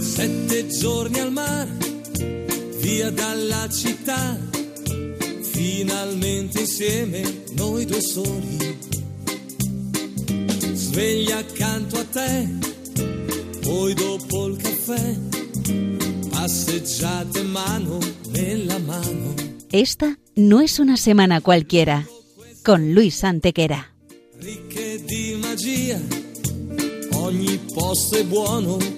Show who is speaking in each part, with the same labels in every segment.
Speaker 1: Sette giorni al mare, via dalla città, finalmente insieme noi due soli. Sveglia accanto a te, poi dopo il caffè, passeggiate mano nella mano.
Speaker 2: Esta no es una semana cualquiera, con Luis Antequera.
Speaker 1: Ricche di magia, ogni posto è buono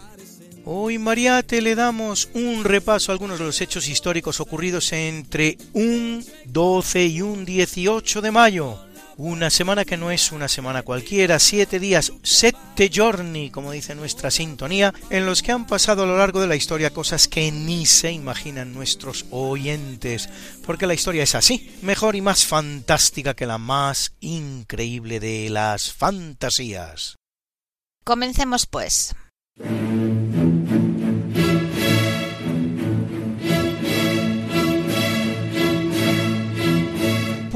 Speaker 3: Hoy Mariate le damos un repaso a algunos de los hechos históricos ocurridos entre un 12 y un 18 de mayo. Una semana que no es una semana cualquiera, siete días, sette giorni, como dice nuestra sintonía, en los que han pasado a lo largo de la historia cosas que ni se imaginan nuestros oyentes, porque la historia es así, mejor y más fantástica que la más increíble de las fantasías.
Speaker 4: Comencemos pues.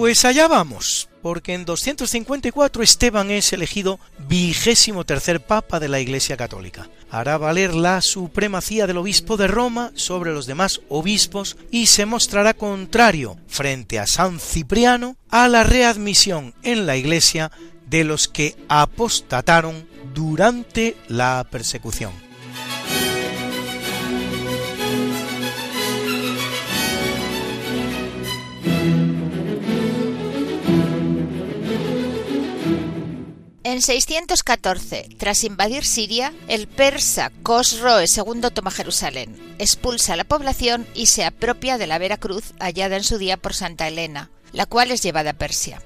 Speaker 3: Pues allá vamos, porque en 254 Esteban es elegido vigésimo tercer papa de la Iglesia Católica. Hará valer la supremacía del obispo de Roma sobre los demás obispos y se mostrará contrario frente a San Cipriano a la readmisión en la Iglesia de los que apostataron durante la persecución.
Speaker 4: En 614, tras invadir Siria, el persa Cosroe II toma Jerusalén, expulsa a la población y se apropia de la Vera Cruz hallada en su día por Santa Elena, la cual es llevada a Persia.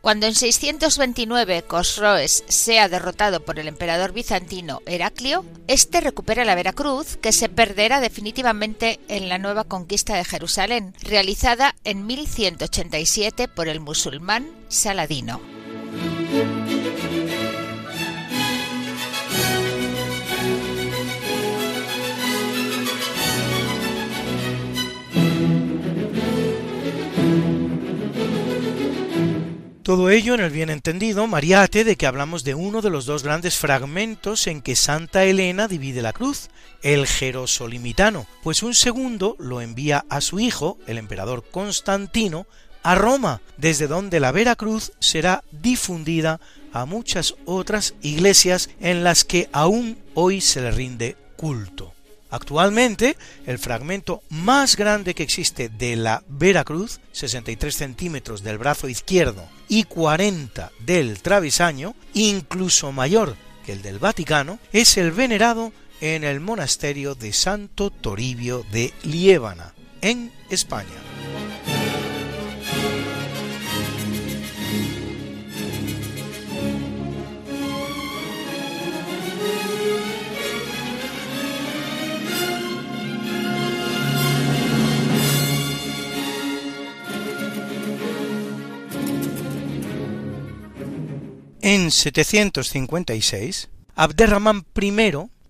Speaker 4: Cuando en 629 Cosroes sea derrotado por el emperador bizantino Heraclio, este recupera la Veracruz, que se perderá definitivamente en la nueva conquista de Jerusalén, realizada en 1187 por el musulmán Saladino.
Speaker 3: Todo ello en el bien entendido, Mariate, de que hablamos de uno de los dos grandes fragmentos en que Santa Elena divide la cruz, el Jerosolimitano, pues un segundo lo envía a su hijo, el emperador Constantino, a Roma, desde donde la Vera Cruz será difundida a muchas otras iglesias en las que aún hoy se le rinde culto. Actualmente, el fragmento más grande que existe de la Veracruz, 63 centímetros del brazo izquierdo y 40 del travesaño, incluso mayor que el del Vaticano, es el venerado en el monasterio de Santo Toribio de Liébana, en España. En 756, Abderramán I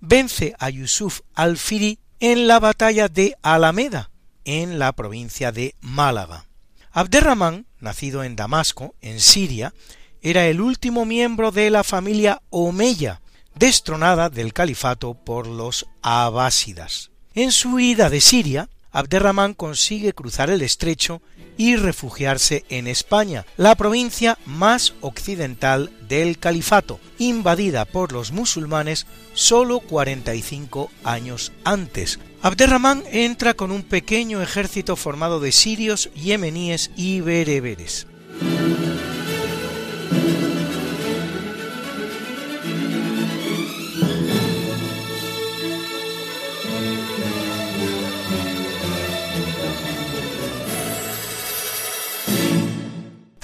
Speaker 3: vence a Yusuf al-Firi en la batalla de Alameda, en la provincia de Málaga. Abderramán, nacido en Damasco, en Siria, era el último miembro de la familia Omeya, destronada del califato por los abásidas. En su huida de Siria, Abderramán consigue cruzar el estrecho y refugiarse en España, la provincia más occidental del califato, invadida por los musulmanes sólo 45 años antes, Abderramán entra con un pequeño ejército formado de sirios, yemeníes y bereberes.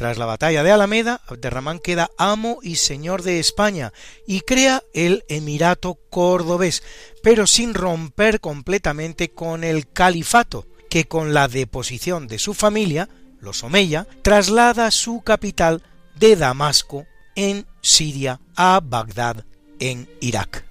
Speaker 3: Tras la batalla de Alameda, Abderramán queda amo y señor de España y crea el Emirato cordobés, pero sin romper completamente con el califato, que con la deposición de su familia, los Omeya, traslada su capital de Damasco en Siria a Bagdad en Irak.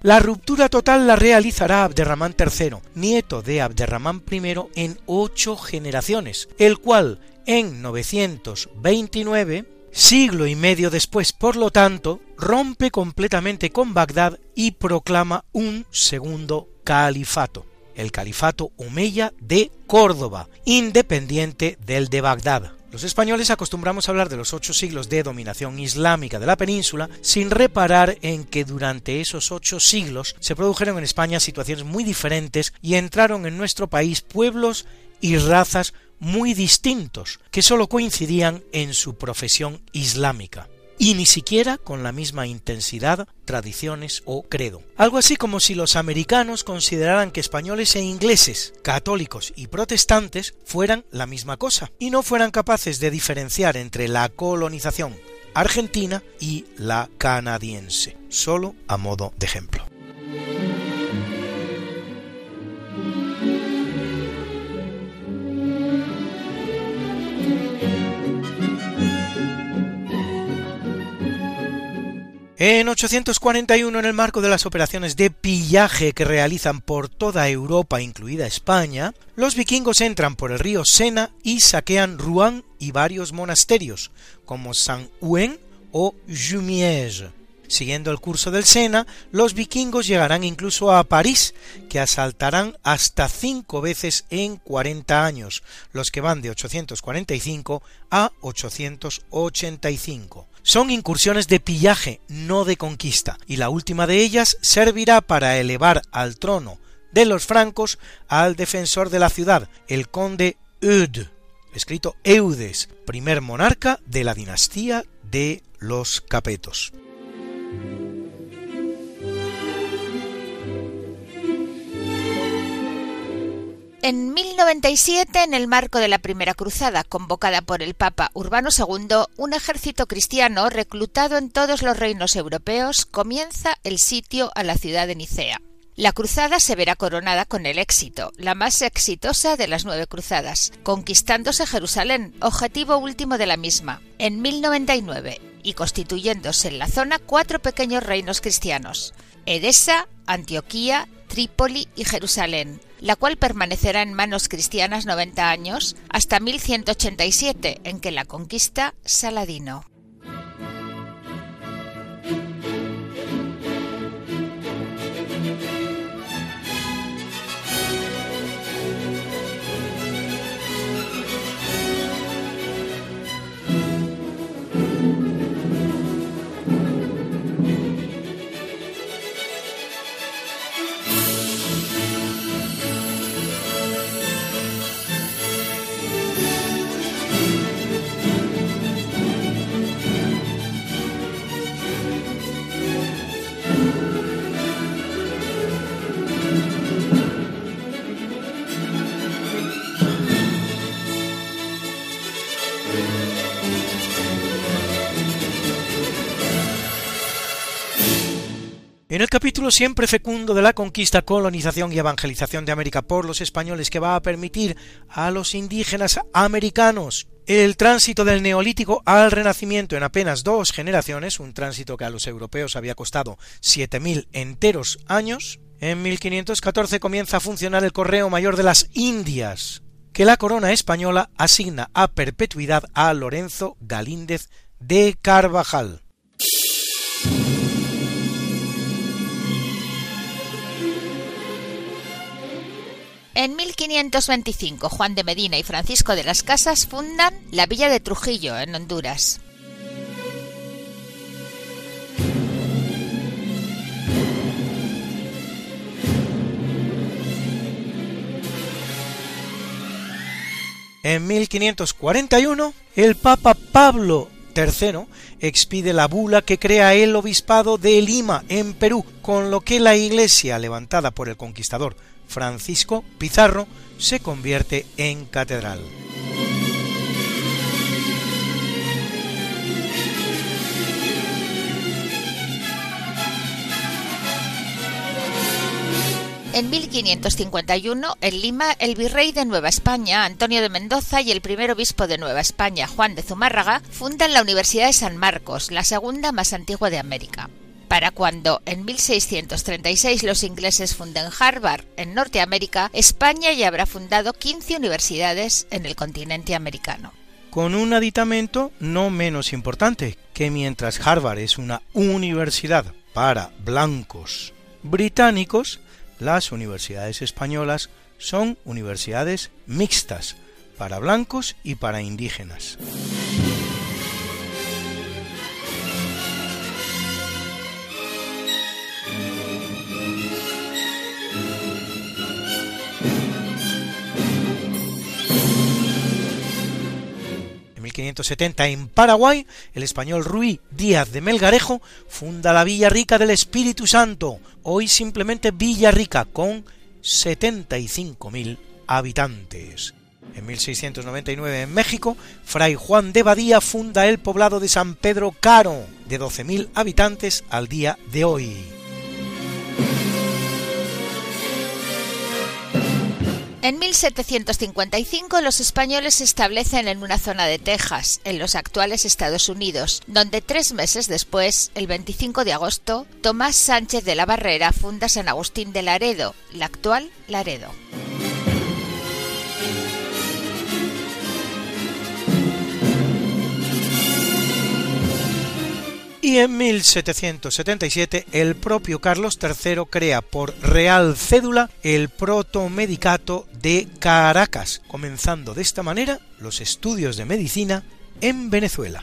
Speaker 3: La ruptura total la realizará Abderramán III, nieto de Abderramán I en ocho generaciones, el cual en 929, siglo y medio después, por lo tanto, rompe completamente con Bagdad y proclama un segundo califato, el califato Omeya de Córdoba, independiente del de Bagdad. Los españoles acostumbramos a hablar de los ocho siglos de dominación islámica de la península sin reparar en que durante esos ocho siglos se produjeron en España situaciones muy diferentes y entraron en nuestro país pueblos y razas muy distintos, que sólo coincidían en su profesión islámica, y ni siquiera con la misma intensidad, tradiciones o credo. Algo así como si los americanos consideraran que españoles e ingleses, católicos y protestantes fueran la misma cosa, y no fueran capaces de diferenciar entre la colonización argentina y la canadiense, solo a modo de ejemplo. En 841, en el marco de las operaciones de pillaje que realizan por toda Europa, incluida España, los vikingos entran por el río Sena y saquean Rouen y varios monasterios, como Saint-Ouen o Jumièges. Siguiendo el curso del Sena, los vikingos llegarán incluso a París, que asaltarán hasta cinco veces en 40 años, los que van de 845 a 885. Son incursiones de pillaje, no de conquista, y la última de ellas servirá para elevar al trono de los francos al defensor de la ciudad, el conde Eudes, escrito Eudes, primer monarca de la dinastía de los Capetos.
Speaker 4: En 1097, en el marco de la Primera Cruzada, convocada por el Papa Urbano II, un ejército cristiano reclutado en todos los reinos europeos comienza el sitio a la ciudad de Nicea. La cruzada se verá coronada con el éxito, la más exitosa de las nueve cruzadas, conquistándose Jerusalén, objetivo último de la misma, en 1099, y constituyéndose en la zona cuatro pequeños reinos cristianos, Edesa, Antioquía, Trípoli y Jerusalén, la cual permanecerá en manos cristianas 90 años hasta 1187, en que la conquista Saladino.
Speaker 3: En el capítulo siempre fecundo de la conquista, colonización y evangelización de América por los españoles que va a permitir a los indígenas americanos el tránsito del neolítico al renacimiento en apenas dos generaciones, un tránsito que a los europeos había costado 7.000 enteros años, en 1514 comienza a funcionar el Correo Mayor de las Indias, que la corona española asigna a perpetuidad a Lorenzo Galíndez de Carvajal.
Speaker 4: En 1525, Juan de Medina y Francisco de las Casas fundan la villa de Trujillo, en Honduras.
Speaker 3: En 1541, el Papa Pablo III expide la bula que crea el obispado de Lima, en Perú, con lo que la iglesia levantada por el conquistador Francisco Pizarro se convierte en catedral.
Speaker 4: En 1551, en Lima, el virrey de Nueva España, Antonio de Mendoza, y el primer obispo de Nueva España, Juan de Zumárraga, fundan la Universidad de San Marcos, la segunda más antigua de América. Para cuando en 1636 los ingleses funden Harvard en Norteamérica, España ya habrá fundado 15 universidades en el continente americano.
Speaker 3: Con un aditamento no menos importante, que mientras Harvard es una universidad para blancos británicos, las universidades españolas son universidades mixtas, para blancos y para indígenas. 1570 en Paraguay, el español Ruy Díaz de Melgarejo funda la Villa Rica del Espíritu Santo, hoy simplemente Villa Rica, con 75.000 habitantes. En 1699 en México, Fray Juan de Badía funda el poblado de San Pedro Caro, de 12.000 habitantes al día de hoy.
Speaker 4: En 1755 los españoles se establecen en una zona de Texas, en los actuales Estados Unidos, donde tres meses después, el 25 de agosto, Tomás Sánchez de la Barrera funda San Agustín de Laredo, la actual Laredo.
Speaker 3: Y en 1777 el propio Carlos III crea por Real Cédula el Protomedicato de Caracas, comenzando de esta manera los estudios de medicina en Venezuela.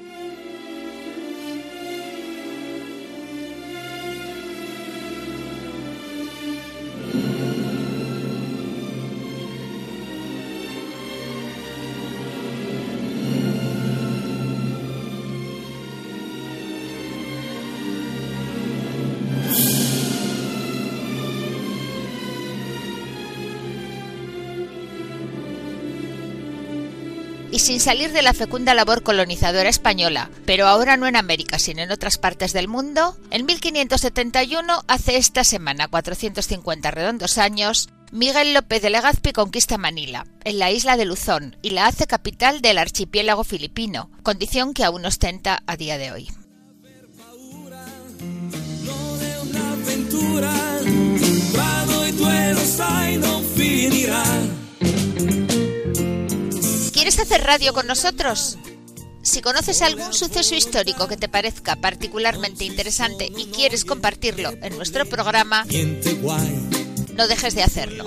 Speaker 4: Sin salir de la fecunda labor colonizadora española, pero ahora no en América, sino en otras partes del mundo, en 1571, hace esta semana 450 redondos años, Miguel López de Legazpi conquista Manila, en la isla de Luzón, y la hace capital del archipiélago filipino, condición que aún ostenta a día de hoy. ¿Quieres hacer radio con nosotros? Si conoces algún suceso histórico que te parezca particularmente interesante y quieres compartirlo en nuestro programa, no dejes de hacerlo.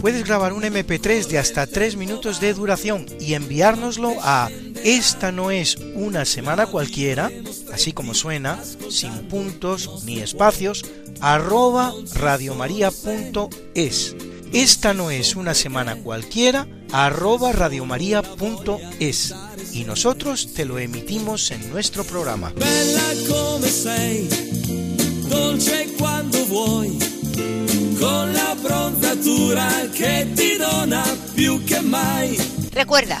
Speaker 3: Puedes grabar un MP3 de hasta 3 minutos de duración y enviárnoslo a esta no es una semana cualquiera, así como suena, sin puntos ni espacios, arroba radiomaria.es. Esta no es una semana cualquiera, arroba radiomaria.es. Y nosotros te lo emitimos en nuestro programa. dolce quando vuoi, con la prontatura che ti dona più che mai.
Speaker 4: Recuerda,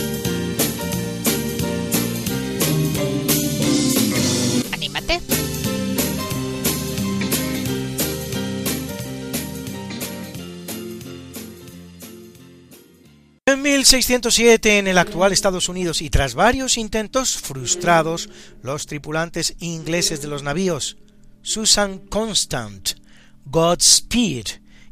Speaker 3: En En 1607, en el actual Estados Unidos, y tras varios intentos frustrados, los tripulantes ingleses de los navíos Susan Constant, Godspeed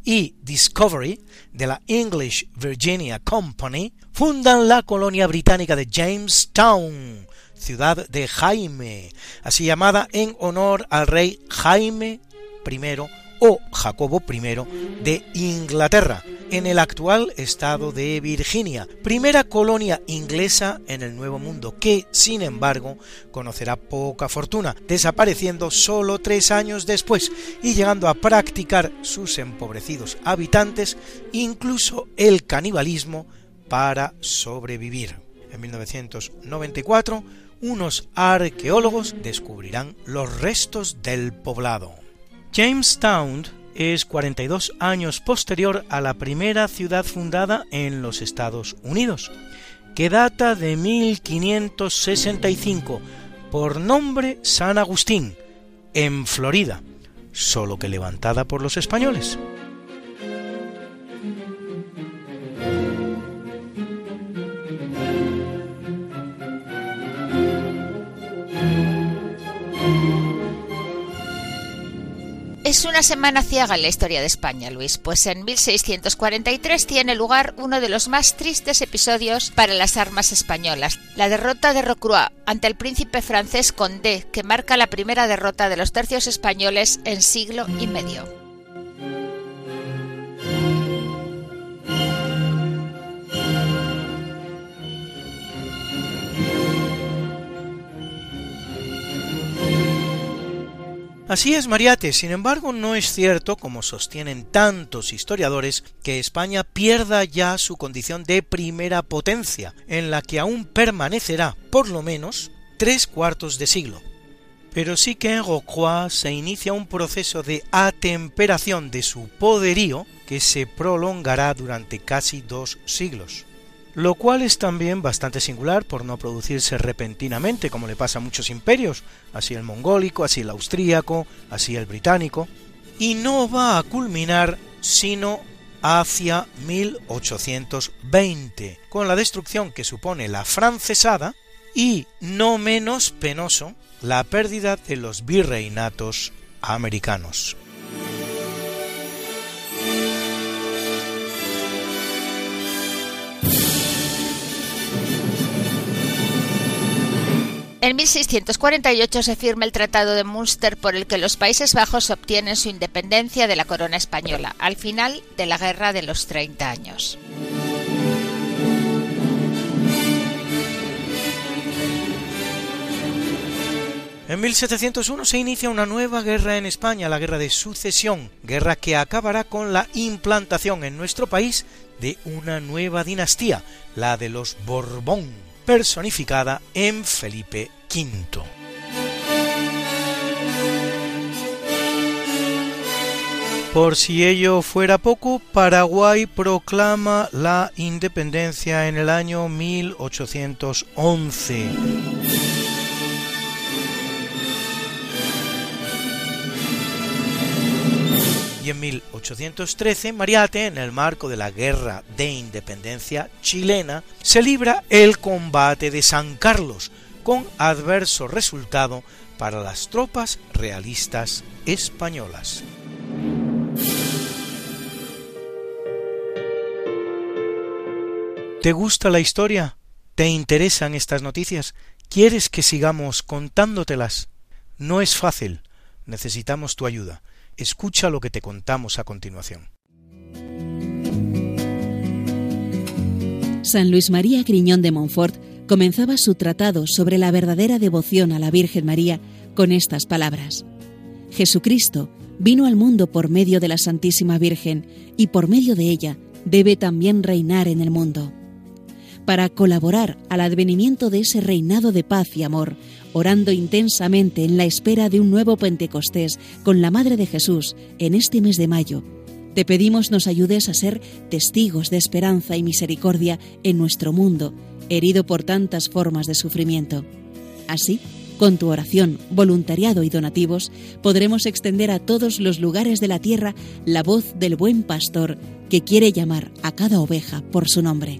Speaker 3: y Discovery de la English Virginia Company fundan la colonia británica de Jamestown, ciudad de Jaime, así llamada en honor al rey Jaime I o Jacobo I de Inglaterra, en el actual estado de Virginia, primera colonia inglesa en el Nuevo Mundo, que, sin embargo, conocerá poca fortuna, desapareciendo solo tres años después y llegando a practicar sus empobrecidos habitantes incluso el canibalismo para sobrevivir. En 1994, unos arqueólogos descubrirán los restos del poblado. Jamestown es 42 años posterior a la primera ciudad fundada en los Estados Unidos, que data de 1565, por nombre San Agustín, en Florida, solo que levantada por los españoles.
Speaker 4: Una semana ciega en la historia de España, Luis, pues en 1643 tiene lugar uno de los más tristes episodios para las armas españolas, la derrota de Rocroi ante el príncipe francés Condé, que marca la primera derrota de los tercios españoles en siglo y medio.
Speaker 3: Así es, Mariate. Sin embargo, no es cierto, como sostienen tantos historiadores, que España pierda ya su condición de primera potencia, en la que aún permanecerá, por lo menos, tres cuartos de siglo. Pero sí que en Rocroi se inicia un proceso de atemperación de su poderío que se prolongará durante casi dos siglos lo cual es también bastante singular por no producirse repentinamente como le pasa a muchos imperios, así el mongólico, así el austríaco, así el británico, y no va a culminar sino hacia 1820, con la destrucción que supone la francesada y, no menos penoso, la pérdida de los virreinatos americanos.
Speaker 4: En 1648 se firma el Tratado de Münster por el que los Países Bajos obtienen su independencia de la corona española, al final de la Guerra de los Treinta Años.
Speaker 3: En 1701 se inicia una nueva guerra en España, la Guerra de Sucesión, guerra que acabará con la implantación en nuestro país de una nueva dinastía, la de los Borbón personificada en Felipe V. Por si ello fuera poco, Paraguay proclama la independencia en el año 1811. En 1813, Mariate, en el marco de la Guerra de Independencia chilena, se libra el combate de San Carlos, con adverso resultado para las tropas realistas españolas. ¿Te gusta la historia? ¿Te interesan estas noticias? ¿Quieres que sigamos contándotelas? No es fácil. Necesitamos tu ayuda. Escucha lo que te contamos a continuación.
Speaker 2: San Luis María Griñón de Montfort comenzaba su tratado sobre la verdadera devoción a la Virgen María con estas palabras. Jesucristo vino al mundo por medio de la Santísima Virgen y por medio de ella debe también reinar en el mundo. Para colaborar al advenimiento de ese reinado de paz y amor, orando intensamente en la espera de un nuevo Pentecostés con la Madre de Jesús en este mes de mayo, te pedimos nos ayudes a ser testigos de esperanza y misericordia en nuestro mundo, herido por tantas formas de sufrimiento. Así, con tu oración, voluntariado y donativos, podremos extender a todos los lugares de la tierra la voz del buen pastor que quiere llamar a cada oveja por su nombre.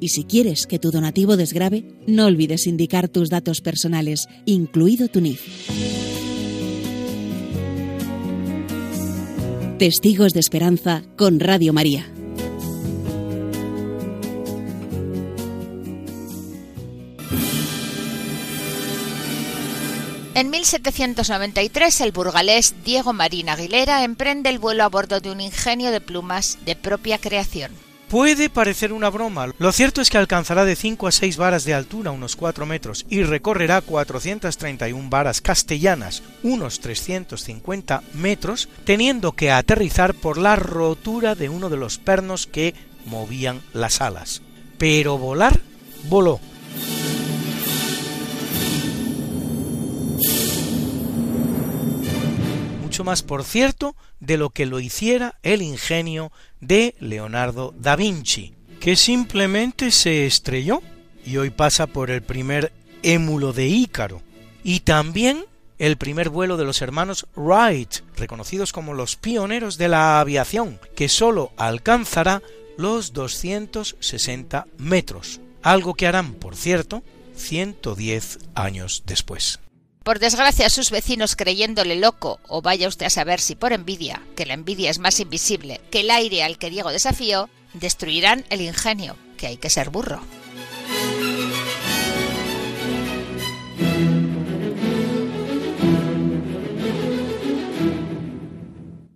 Speaker 2: Y si quieres que tu donativo desgrabe, no olvides indicar tus datos personales, incluido tu NIF. Testigos de Esperanza con Radio María.
Speaker 4: En 1793, el burgalés Diego Marín Aguilera emprende el vuelo a bordo de un ingenio de plumas de propia creación.
Speaker 3: Puede parecer una broma, lo cierto es que alcanzará de 5 a 6 varas de altura, unos 4 metros, y recorrerá 431 varas castellanas, unos 350 metros, teniendo que aterrizar por la rotura de uno de los pernos que movían las alas. Pero volar, voló. Más, por cierto, de lo que lo hiciera el ingenio de Leonardo da Vinci, que simplemente se estrelló y hoy pasa por el primer émulo de Ícaro, y también el primer vuelo de los hermanos Wright, reconocidos como los pioneros de la aviación, que sólo alcanzará los 260 metros, algo que harán, por cierto, 110 años después.
Speaker 4: Por desgracia, sus vecinos creyéndole loco, o vaya usted a saber si por envidia, que la envidia es más invisible que el aire al que Diego desafió, destruirán el ingenio, que hay que ser burro.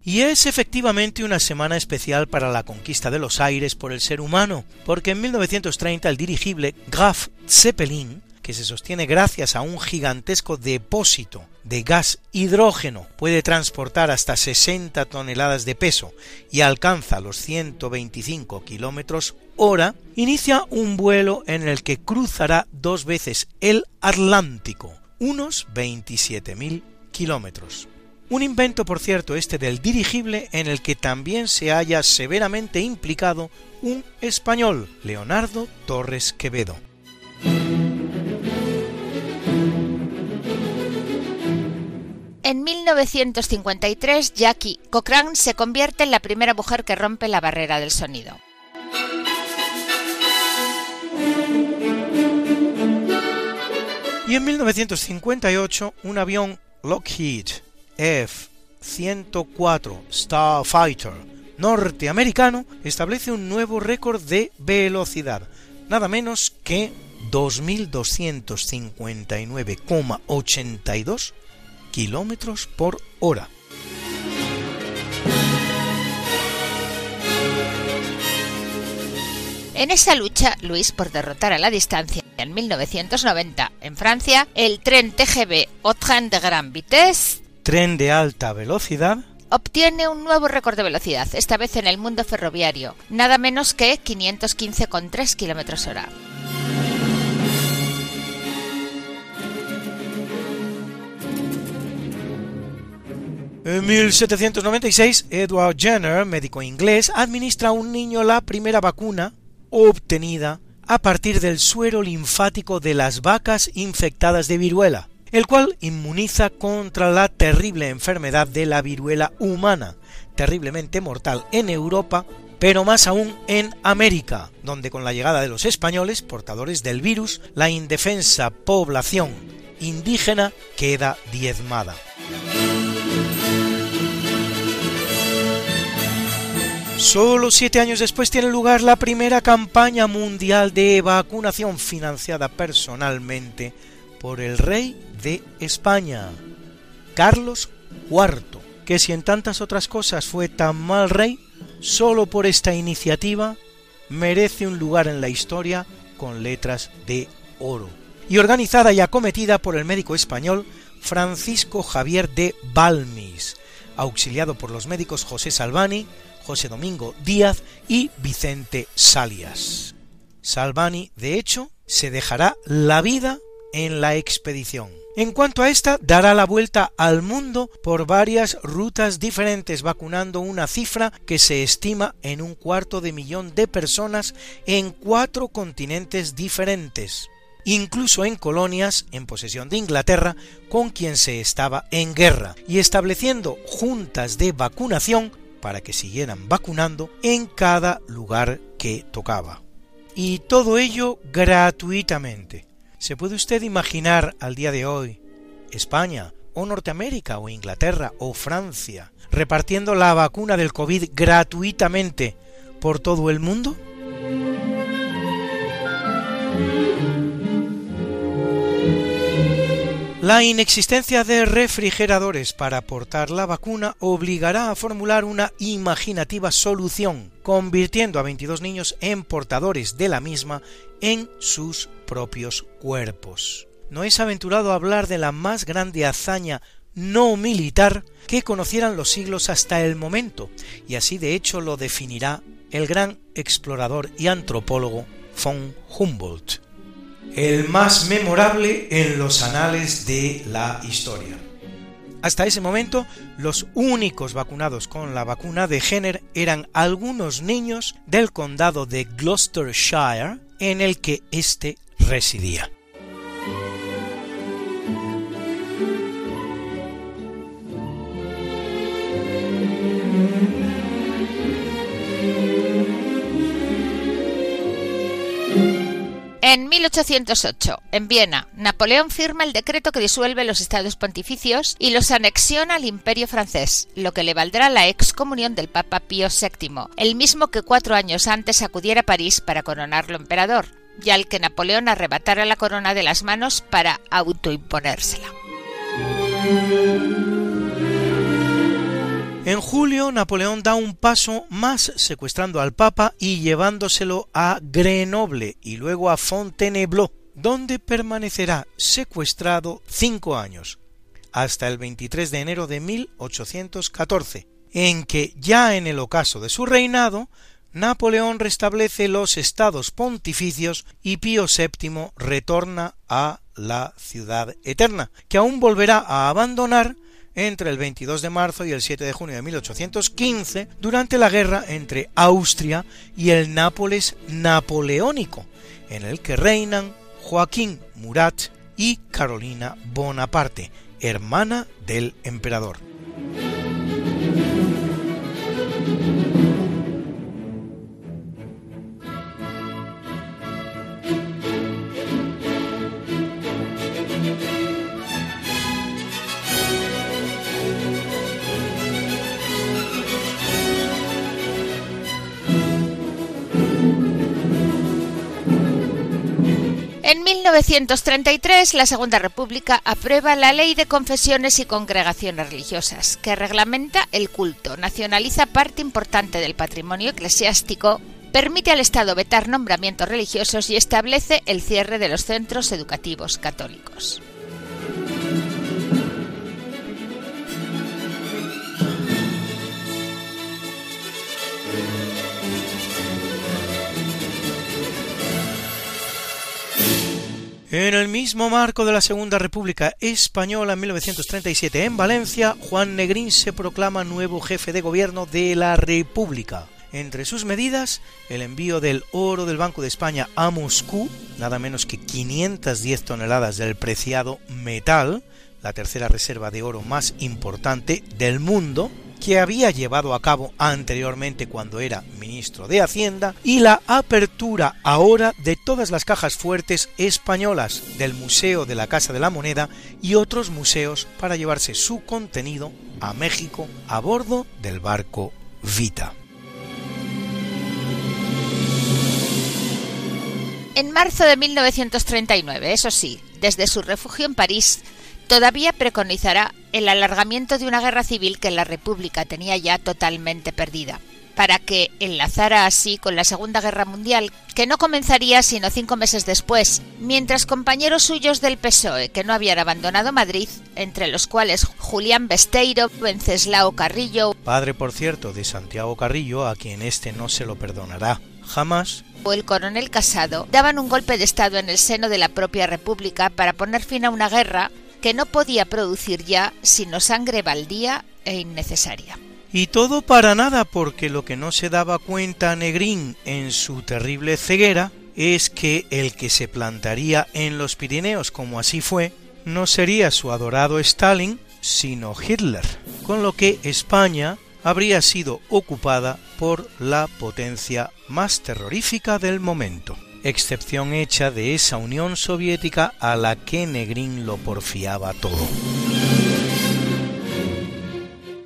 Speaker 3: Y es efectivamente una semana especial para la conquista de los aires por el ser humano, porque en 1930 el dirigible Graf Zeppelin que se sostiene gracias a un gigantesco depósito de gas hidrógeno, puede transportar hasta 60 toneladas de peso y alcanza los 125 kilómetros hora, inicia un vuelo en el que cruzará dos veces el Atlántico, unos 27.000 kilómetros. Un invento, por cierto, este del dirigible en el que también se haya severamente implicado un español, Leonardo Torres Quevedo.
Speaker 4: En 1953, Jackie Cochran se convierte en la primera mujer que rompe la barrera del sonido.
Speaker 3: Y en 1958, un avión Lockheed F-104 Starfighter norteamericano establece un nuevo récord de velocidad, nada menos que 2.259,82 kilómetros por hora.
Speaker 4: En esa lucha, Luis, por derrotar a la distancia en 1990 en Francia, el tren TGV o Train de Gran Vitesse,
Speaker 3: tren de alta velocidad,
Speaker 4: obtiene un nuevo récord de velocidad, esta vez en el mundo ferroviario, nada menos que 515,3 km hora.
Speaker 3: En 1796, Edward Jenner, médico inglés, administra a un niño la primera vacuna obtenida a partir del suero linfático de las vacas infectadas de viruela, el cual inmuniza contra la terrible enfermedad de la viruela humana, terriblemente mortal en Europa, pero más aún en América, donde con la llegada de los españoles, portadores del virus, la indefensa población indígena queda diezmada. Solo siete años después tiene lugar la primera campaña mundial de vacunación financiada personalmente por el rey de España, Carlos IV, que si en tantas otras cosas fue tan mal rey, solo por esta iniciativa merece un lugar en la historia con letras de oro, y organizada y acometida por el médico español Francisco Javier de Balmis, auxiliado por los médicos José Salvani, José Domingo Díaz y Vicente Salias. Salvani, de hecho, se dejará la vida en la expedición. En cuanto a esta, dará la vuelta al mundo por varias rutas diferentes, vacunando una cifra que se estima en un cuarto de millón de personas en cuatro continentes diferentes, incluso en colonias en posesión de Inglaterra con quien se estaba en guerra, y estableciendo juntas de vacunación para que siguieran vacunando en cada lugar que tocaba. Y todo ello gratuitamente. ¿Se puede usted imaginar al día de hoy España o Norteamérica o Inglaterra o Francia repartiendo la vacuna del COVID gratuitamente por todo el mundo? La inexistencia de refrigeradores para aportar la vacuna obligará a formular una imaginativa solución, convirtiendo a 22 niños en portadores de la misma en sus propios cuerpos. No es aventurado hablar de la más grande hazaña no militar que conocieran los siglos hasta el momento, y así de hecho lo definirá el gran explorador y antropólogo von Humboldt el más memorable en los anales de la historia. Hasta ese momento, los únicos vacunados con la vacuna de Jenner eran algunos niños del condado de Gloucestershire en el que éste residía.
Speaker 4: En 1808, en Viena, Napoleón firma el decreto que disuelve los estados pontificios y los anexiona al imperio francés, lo que le valdrá la excomunión del Papa Pío VII, el mismo que cuatro años antes acudiera a París para coronarlo emperador, y al que Napoleón arrebatara la corona de las manos para autoimponérsela.
Speaker 3: En julio, Napoleón da un paso más secuestrando al Papa y llevándoselo a Grenoble y luego a Fontainebleau, donde permanecerá secuestrado cinco años, hasta el 23 de enero de 1814, en que ya en el ocaso de su reinado, Napoleón restablece los estados pontificios y Pío VII retorna a la ciudad eterna, que aún volverá a abandonar entre el 22 de marzo y el 7 de junio de 1815 durante la guerra entre Austria y el Nápoles napoleónico, en el que reinan Joaquín Murat y Carolina Bonaparte, hermana del emperador.
Speaker 4: En 1933, la Segunda República aprueba la Ley de Confesiones y Congregaciones Religiosas, que reglamenta el culto, nacionaliza parte importante del patrimonio eclesiástico, permite al Estado vetar nombramientos religiosos y establece el cierre de los centros educativos católicos.
Speaker 3: En el mismo marco de la Segunda República Española en 1937 en Valencia, Juan Negrín se proclama nuevo jefe de gobierno de la República. Entre sus medidas, el envío del oro del Banco de España a Moscú, nada menos que 510 toneladas del preciado metal, la tercera reserva de oro más importante del mundo, que había llevado a cabo anteriormente cuando era ministro de Hacienda, y la apertura ahora de todas las cajas fuertes españolas del Museo de la Casa de la Moneda y otros museos para llevarse su contenido a México a bordo del barco Vita.
Speaker 4: En marzo de 1939, eso sí, desde su refugio en París, todavía preconizará el alargamiento de una guerra civil que la República tenía ya totalmente perdida, para que enlazara así con la Segunda Guerra Mundial, que no comenzaría sino cinco meses después, mientras compañeros suyos del PSOE que no habían abandonado Madrid, entre los cuales Julián Besteiro, Wenceslao Carrillo,
Speaker 3: padre por cierto de Santiago Carrillo, a quien éste no se lo perdonará, jamás.
Speaker 4: o el coronel Casado daban un golpe de Estado en el seno de la propia República para poner fin a una guerra que no podía producir ya sino sangre baldía e innecesaria.
Speaker 3: Y todo para nada porque lo que no se daba cuenta Negrín en su terrible ceguera es que el que se plantaría en los Pirineos como así fue, no sería su adorado Stalin, sino Hitler, con lo que España habría sido ocupada por la potencia más terrorífica del momento, excepción hecha de esa Unión Soviética a la que Negrín lo porfiaba todo.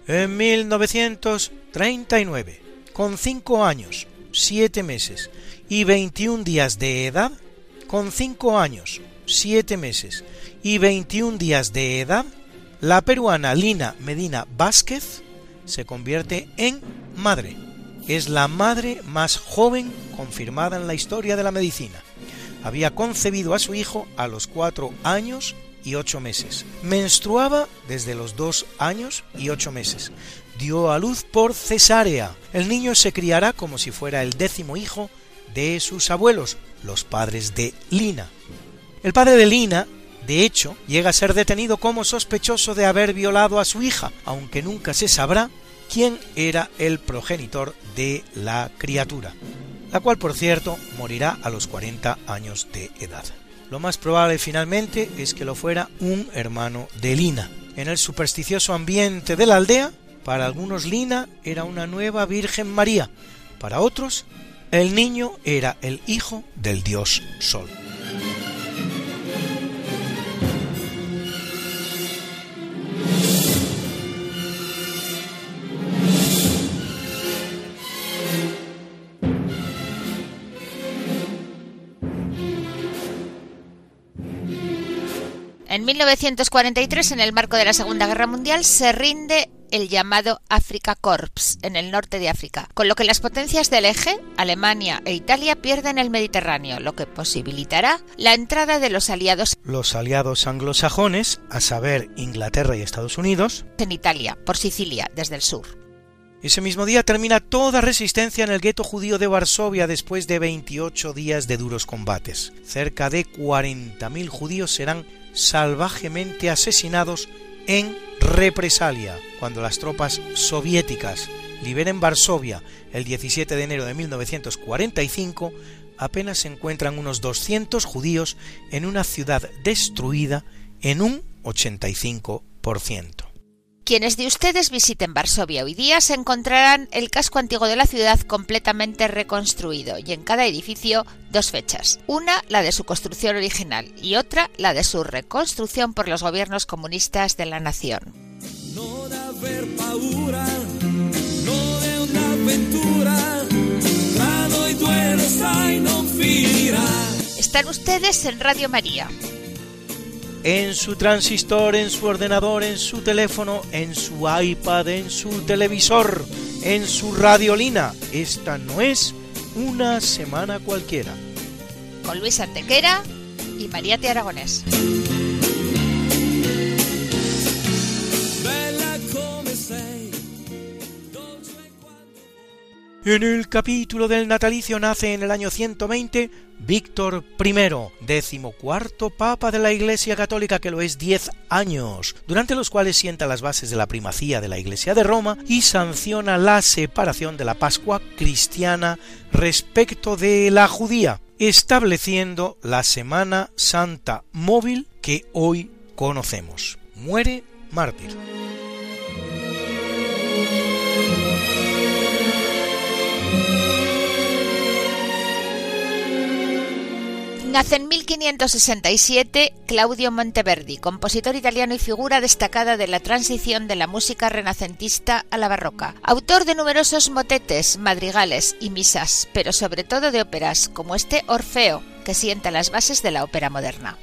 Speaker 3: En 1939, con cinco años, siete meses y 21 días de edad, con cinco años, siete meses y 21 días de edad, la peruana Lina Medina Vázquez se convierte en madre. Es la madre más joven confirmada en la historia de la medicina. Había concebido a su hijo a los cuatro años y ocho meses. Menstruaba desde los dos años y ocho meses. Dio a luz por cesárea. El niño se criará como si fuera el décimo hijo de sus abuelos, los padres de Lina. El padre de Lina, de hecho, llega a ser detenido como sospechoso de haber violado a su hija, aunque nunca se sabrá quién era el progenitor de la criatura, la cual por cierto morirá a los 40 años de edad. Lo más probable finalmente es que lo fuera un hermano de Lina. En el supersticioso ambiente de la aldea, para algunos Lina era una nueva Virgen María, para otros el niño era el hijo del dios Sol.
Speaker 4: En 1943, en el marco de la Segunda Guerra Mundial, se rinde el llamado Africa Corps en el norte de África, con lo que las potencias del eje, Alemania e Italia, pierden el Mediterráneo, lo que posibilitará la entrada de los aliados
Speaker 3: los aliados anglosajones, a saber Inglaterra y Estados Unidos,
Speaker 4: en Italia, por Sicilia, desde el sur.
Speaker 3: Ese mismo día termina toda resistencia en el gueto judío de Varsovia después de 28 días de duros combates. Cerca de 40.000 judíos serán salvajemente asesinados en represalia cuando las tropas soviéticas liberen Varsovia el 17 de enero de 1945 apenas se encuentran unos 200 judíos en una ciudad destruida en un 85%.
Speaker 4: Quienes de ustedes visiten Varsovia hoy día se encontrarán el casco antiguo de la ciudad completamente reconstruido y en cada edificio dos fechas. Una la de su construcción original y otra la de su reconstrucción por los gobiernos comunistas de la nación. Están ustedes en Radio María
Speaker 3: en su transistor, en su ordenador, en su teléfono, en su iPad, en su televisor, en su radiolina. Esta no es una semana cualquiera.
Speaker 4: Con Luis Antequera y María T. Aragonés.
Speaker 3: En el capítulo del natalicio nace en el año 120 Víctor I, decimocuarto papa de la Iglesia Católica, que lo es diez años, durante los cuales sienta las bases de la primacía de la Iglesia de Roma y sanciona la separación de la Pascua cristiana respecto de la judía, estableciendo la Semana Santa móvil que hoy conocemos. Muere mártir.
Speaker 4: Nace en 1567 Claudio Monteverdi, compositor italiano y figura destacada de la transición de la música renacentista a la barroca. Autor de numerosos motetes, madrigales y misas, pero sobre todo de óperas, como este Orfeo, que sienta las bases de la ópera moderna.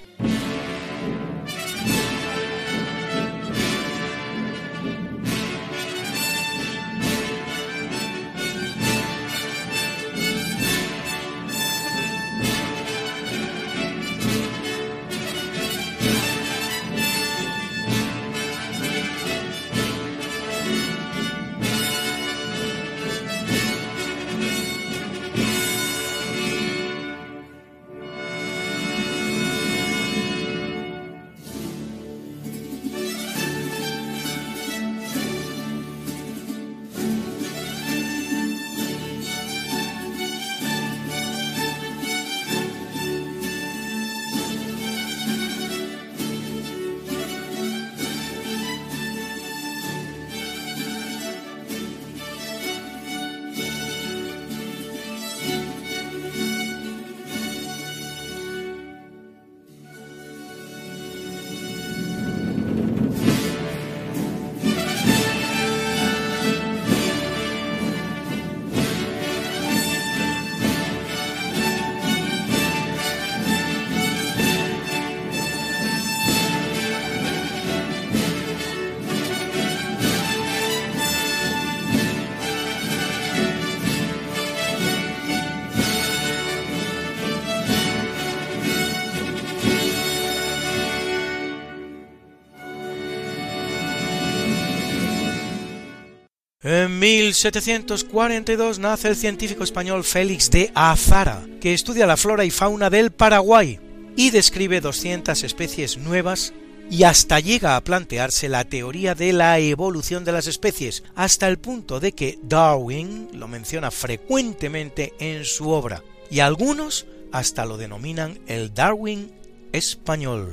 Speaker 3: 1742 nace el científico español Félix de Azara, que estudia la flora y fauna del Paraguay y describe 200 especies nuevas y hasta llega a plantearse la teoría de la evolución de las especies, hasta el punto de que Darwin lo menciona frecuentemente en su obra, y algunos hasta lo denominan el Darwin español.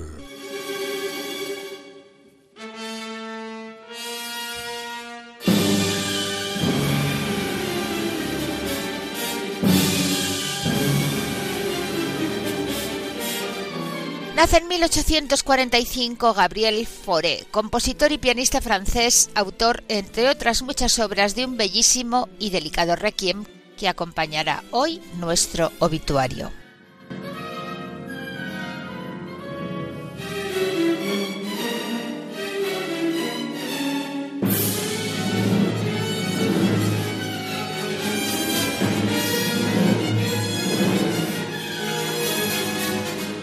Speaker 4: Nace en 1845 Gabriel Fauré, compositor y pianista francés, autor, entre otras muchas obras, de un bellísimo y delicado requiem que acompañará hoy nuestro obituario.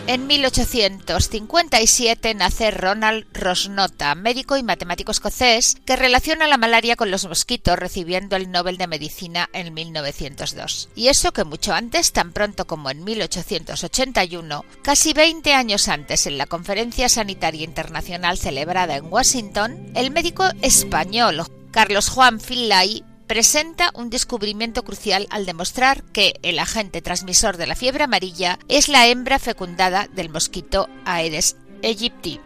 Speaker 4: En 1857 nace Ronald Rosnota, médico y matemático escocés, que relaciona la malaria con los mosquitos, recibiendo el Nobel de Medicina en 1902. Y eso que mucho antes, tan pronto como en 1881, casi 20 años antes en la Conferencia Sanitaria Internacional celebrada en Washington, el médico español Carlos Juan Finlay presenta un descubrimiento crucial al demostrar que el agente transmisor de la fiebre amarilla es la hembra fecundada del mosquito Aedes aegypti.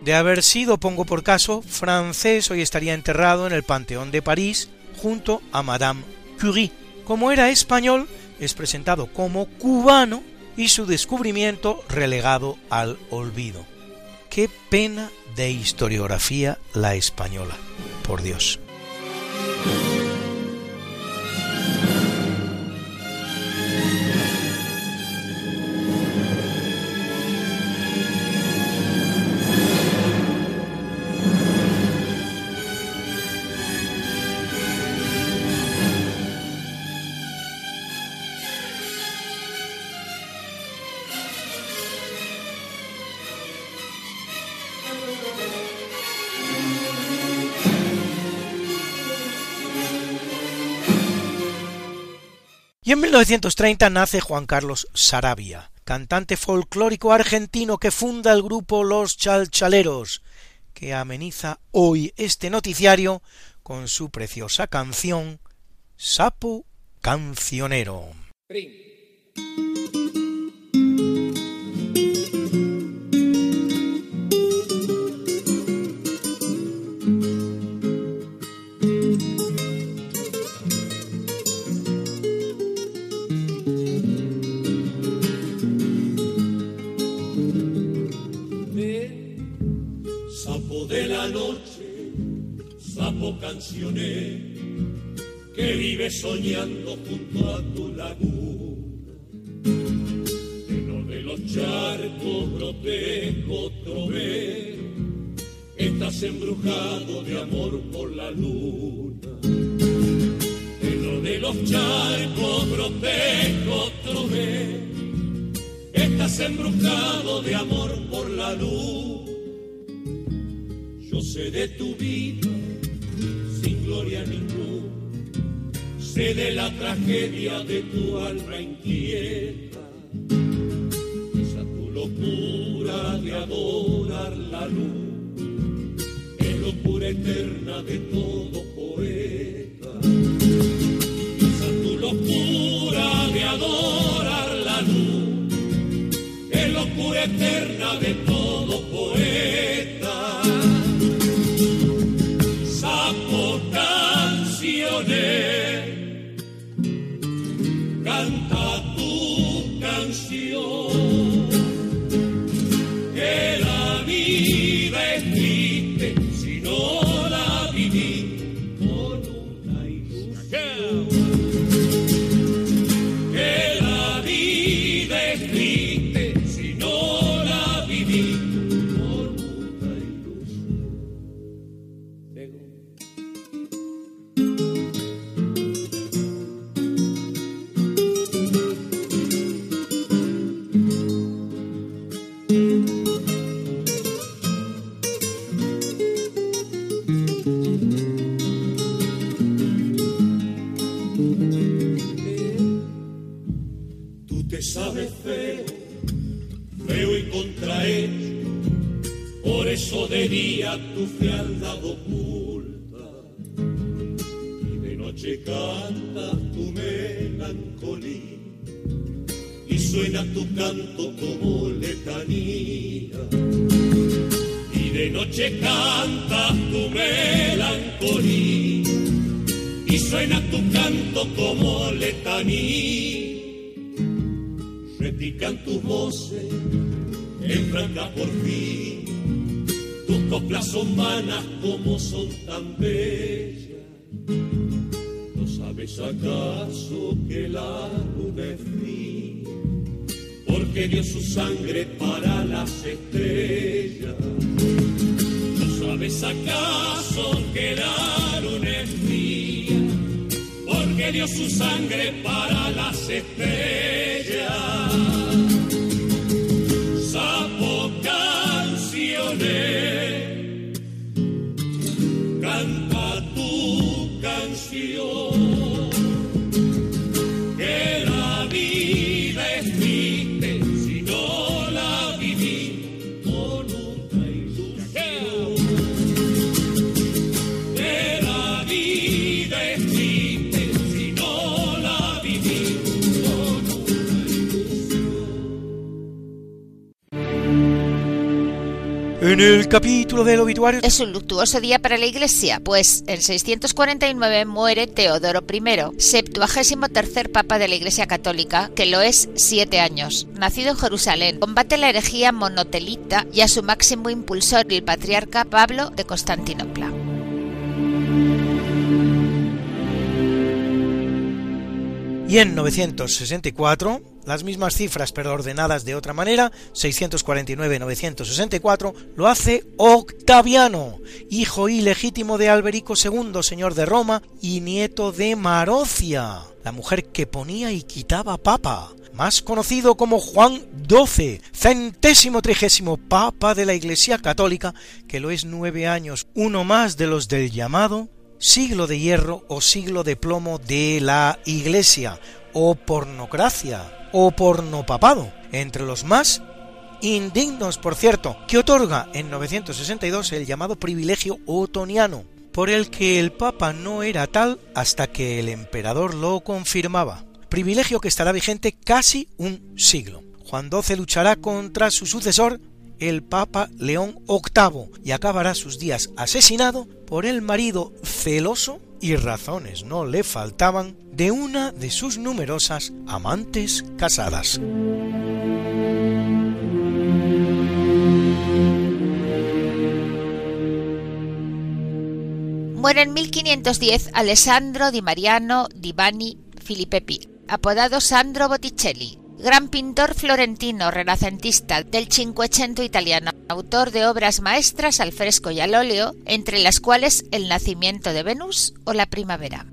Speaker 3: De haber sido, pongo por caso, francés, hoy estaría enterrado en el Panteón de París junto a Madame Curie. Como era español, es presentado como cubano y su descubrimiento relegado al olvido. Qué pena de historiografía la española, por Dios. Y en 1930 nace Juan Carlos Sarabia, cantante folclórico argentino que funda el grupo Los Chalchaleros, que ameniza hoy este noticiario con su preciosa canción Sapo Cancionero.
Speaker 1: Que vive soñando junto a tu laguna. Lleno de los charcos protejo otro vez, estás embrujado de amor por la luna. Lleno de los charcos protejo otro vez, estás embrujado de amor por la luz. Yo sé de tu vida Sé de la tragedia de tu alma inquieta, esa tu locura de adorar la luz, es locura eterna de todo poeta. Esa tu locura de adorar la luz, es locura eterna de todo poeta. Tú te sabes feo, feo y contrahecho, por eso de día tu fealdad oculta. Y de noche cantas tu melancolía. Y suena tu canto como letanía. Y de noche cantas tu melancolía y suena tu canto como letanía repican tus voces en franca por fin tus coplas son vanas como son tan bellas ¿No sabes acaso que la luna es fría? Porque dio su sangre para las estrellas. ¿No sabes acaso que la luna es fría? Porque dio su sangre para las estrellas.
Speaker 3: En el capítulo del obituario
Speaker 4: Es un luctuoso día para la Iglesia, pues en 649 muere Teodoro I, septuagésimo tercer papa de la Iglesia Católica, que lo es siete años. Nacido en Jerusalén, combate la herejía monotelita y a su máximo impulsor, el patriarca Pablo de Constantinopla.
Speaker 3: Y en 964, las mismas cifras pero ordenadas de otra manera, 649-964, lo hace Octaviano, hijo ilegítimo de Alberico II, señor de Roma, y nieto de Marocia, la mujer que ponía y quitaba papa, más conocido como Juan XII, centésimo trigésimo papa de la Iglesia Católica, que lo es nueve años, uno más de los del llamado siglo de hierro o siglo de plomo de la Iglesia, o pornocracia, o pornopapado, entre los más indignos, por cierto, que otorga en 962 el llamado privilegio otoniano, por el que el Papa no era tal hasta que el emperador lo confirmaba, privilegio que estará vigente casi un siglo. Juan XII luchará contra su sucesor, el Papa León VIII, y acabará sus días asesinado por el marido celoso, y razones no le faltaban, de una de sus numerosas amantes casadas.
Speaker 4: Muere en 1510 Alessandro di Mariano di Vanni Filippepi, apodado Sandro Botticelli, gran pintor florentino renacentista del Cinquecento italiano, autor de obras maestras al fresco y al óleo, entre las cuales El nacimiento de Venus o La primavera.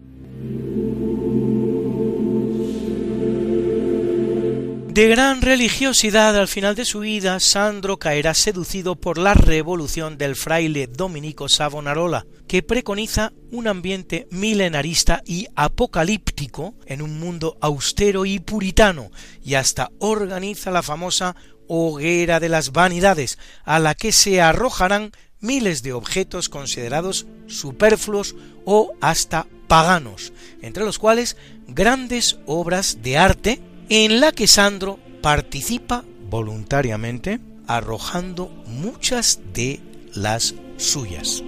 Speaker 3: De gran religiosidad al final de su vida, Sandro caerá seducido por la revolución del fraile dominico Savonarola, que preconiza un ambiente milenarista y apocalíptico en un mundo austero y puritano, y hasta organiza la famosa hoguera de las vanidades, a la que se arrojarán miles de objetos considerados superfluos o hasta paganos, entre los cuales grandes obras de arte, en la que Sandro participa voluntariamente arrojando muchas de las suyas.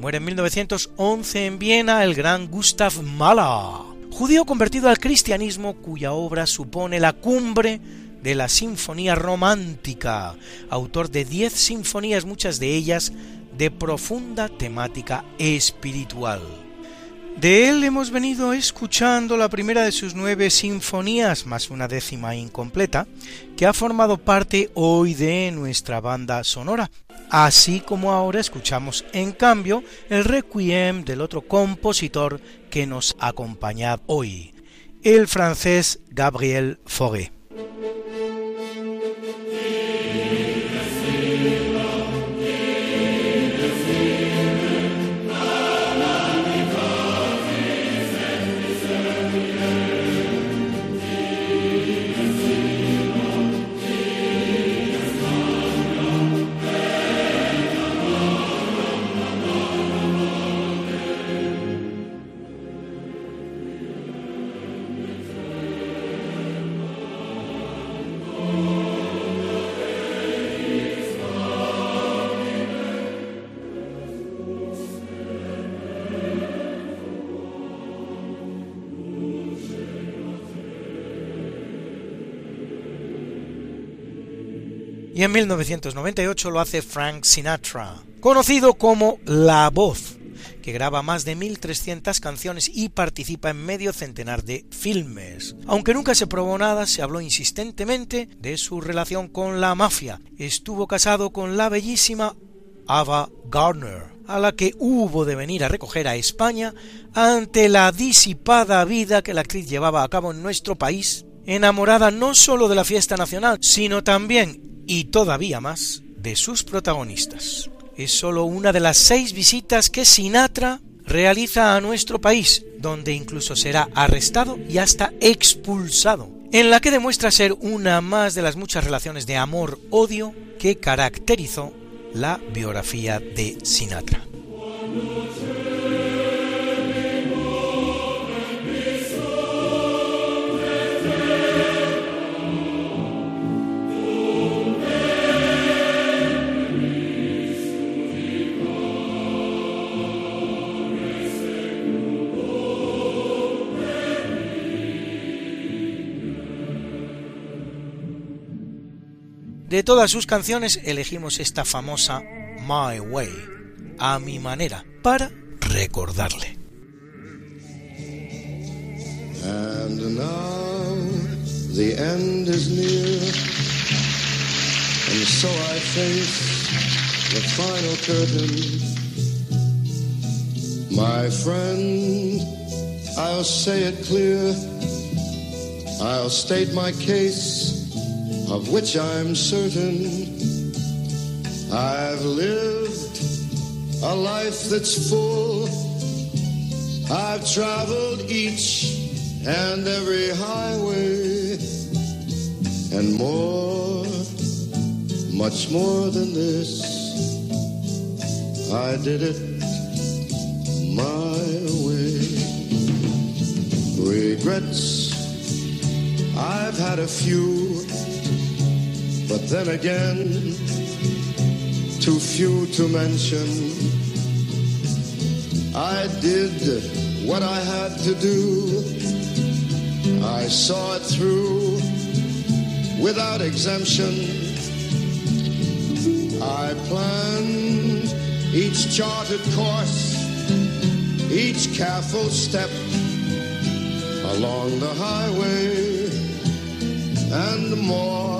Speaker 3: Muere en 1911 en Viena el gran Gustav Mahler, judío convertido al cristianismo cuya obra supone la cumbre de la sinfonía romántica, autor de diez sinfonías, muchas de ellas de profunda temática espiritual. De él hemos venido escuchando la primera de sus nueve sinfonías, más una décima incompleta, que ha formado parte hoy de nuestra banda sonora, así como ahora escuchamos en cambio el requiem del otro compositor que nos acompaña hoy, el francés Gabriel Fauré. Música y en 1998 lo hace Frank Sinatra, conocido como La Voz, que graba más de 1.300 canciones y participa en medio centenar de filmes. Aunque nunca se probó nada, se habló insistentemente de su relación con la mafia. Estuvo casado con la bellísima Ava Gardner, a la que hubo de venir a recoger a España ante la disipada vida que la actriz llevaba a cabo en nuestro país, enamorada no sólo de la fiesta nacional, sino también, y todavía más, de sus protagonistas es solo una de las seis visitas que Sinatra realiza a nuestro país, donde incluso será arrestado y hasta expulsado, en la que demuestra ser una más de las muchas relaciones de amor-odio que caracterizó la biografía de Sinatra. De todas sus canciones elegimos esta famosa My Way, a mi manera, para recordarle.
Speaker 5: And now the end is near, and so I face the final curtain. My friend, I'll say it clear, I'll state my case of which I'm certain. I've lived a life that's full. I've traveled each and every highway and more, much more than this. I did it my way. Regrets, I've had a few but then again, too few to mention. I did what I had to do. I saw it through without exemption. I planned each charted course, each careful step along the highway and more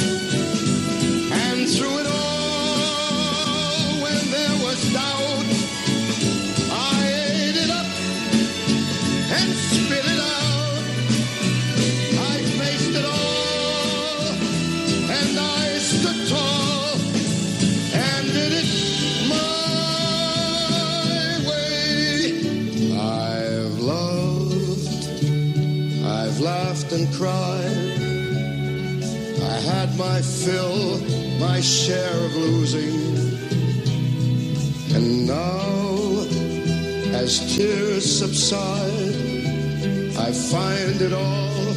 Speaker 5: I find it all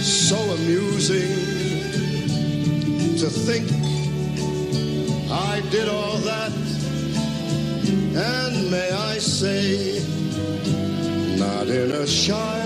Speaker 5: so amusing to think I did all that, and may I say, not in a shy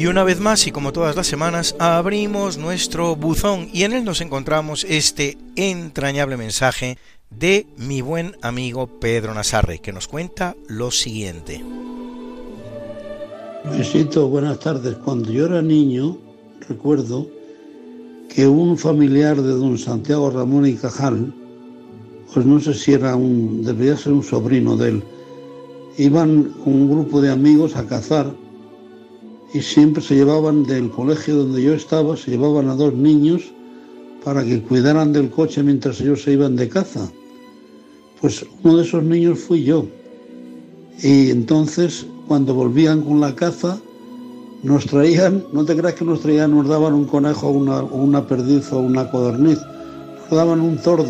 Speaker 3: Y una vez más, y como todas las semanas, abrimos nuestro buzón y en él nos encontramos este entrañable mensaje de mi buen amigo Pedro Nazarre, que nos cuenta lo siguiente.
Speaker 6: Luisito, buenas tardes. Cuando yo era niño, recuerdo que un familiar de don Santiago Ramón y Cajal, pues no sé si era un, debería ser un sobrino de él, iban un grupo de amigos a cazar y siempre se llevaban del colegio donde yo estaba, se llevaban a dos niños para que cuidaran del coche mientras ellos se iban de caza. Pues uno de esos niños fui yo. Y entonces, cuando volvían con la caza, nos traían, no te creas que nos traían, nos daban un conejo o una, una perdiz o una codorniz, nos daban un tordo.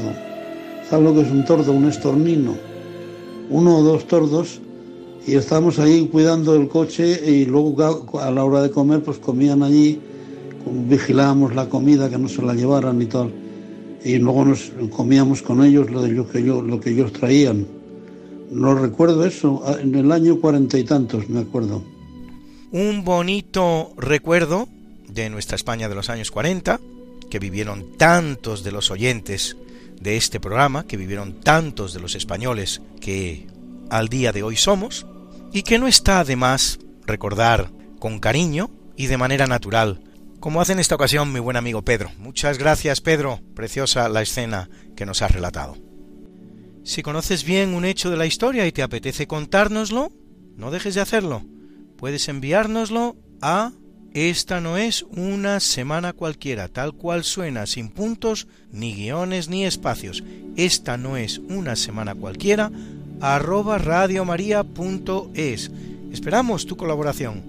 Speaker 6: ¿Sabes lo que es un tordo? Un estornino. Uno o dos tordos y estábamos ahí cuidando el coche y luego a la hora de comer pues comían allí, vigilábamos la comida que no se la llevaran y tal y luego nos comíamos con ellos lo, de lo, que, yo, lo que ellos traían. No recuerdo eso, en el año cuarenta y tantos me acuerdo.
Speaker 3: Un bonito recuerdo de nuestra España de los años 40, que vivieron tantos de los oyentes de este programa, que vivieron tantos de los españoles que al día de hoy somos, y que no está de más recordar con cariño y de manera natural, como hace en esta ocasión mi buen amigo Pedro. Muchas gracias Pedro, preciosa la escena que nos has relatado. Si conoces bien un hecho de la historia y te apetece contárnoslo, no dejes de hacerlo. Puedes enviárnoslo a esta no es una semana cualquiera, tal cual suena, sin puntos, ni guiones, ni espacios. Esta no es una semana cualquiera, arroba radiomaria.es. Esperamos tu colaboración.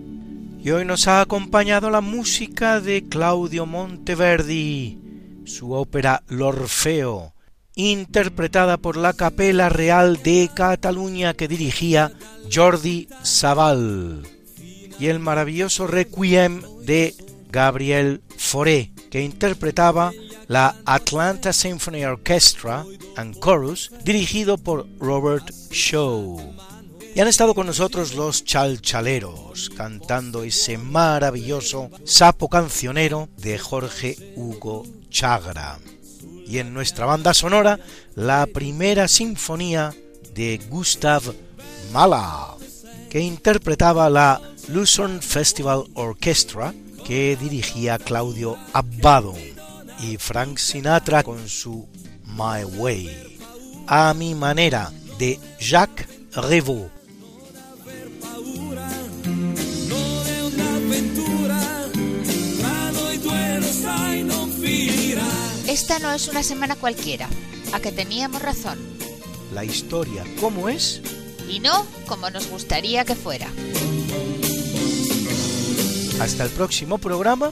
Speaker 3: Y hoy nos ha acompañado la música de Claudio Monteverdi, su ópera L'Orfeo, interpretada por la Capela Real de Cataluña que dirigía Jordi Sabal, y el maravilloso Requiem de Gabriel Fauré, que interpretaba la Atlanta Symphony Orchestra and Chorus, dirigido por Robert Shaw. Y han estado con nosotros los chalchaleros, cantando ese maravilloso sapo cancionero de Jorge Hugo Chagra. Y en nuestra banda sonora, la primera sinfonía de Gustav Mahler, que interpretaba la Luzern Festival Orchestra, que dirigía Claudio Abbado y Frank Sinatra con su My Way, a mi manera de Jacques Revaux.
Speaker 4: Esta no es una semana cualquiera, a que teníamos razón.
Speaker 3: La historia, ¿cómo es?
Speaker 4: Y no como nos gustaría que fuera.
Speaker 3: Hasta el próximo programa.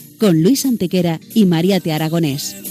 Speaker 2: con Luis Antequera y María Te Aragonés.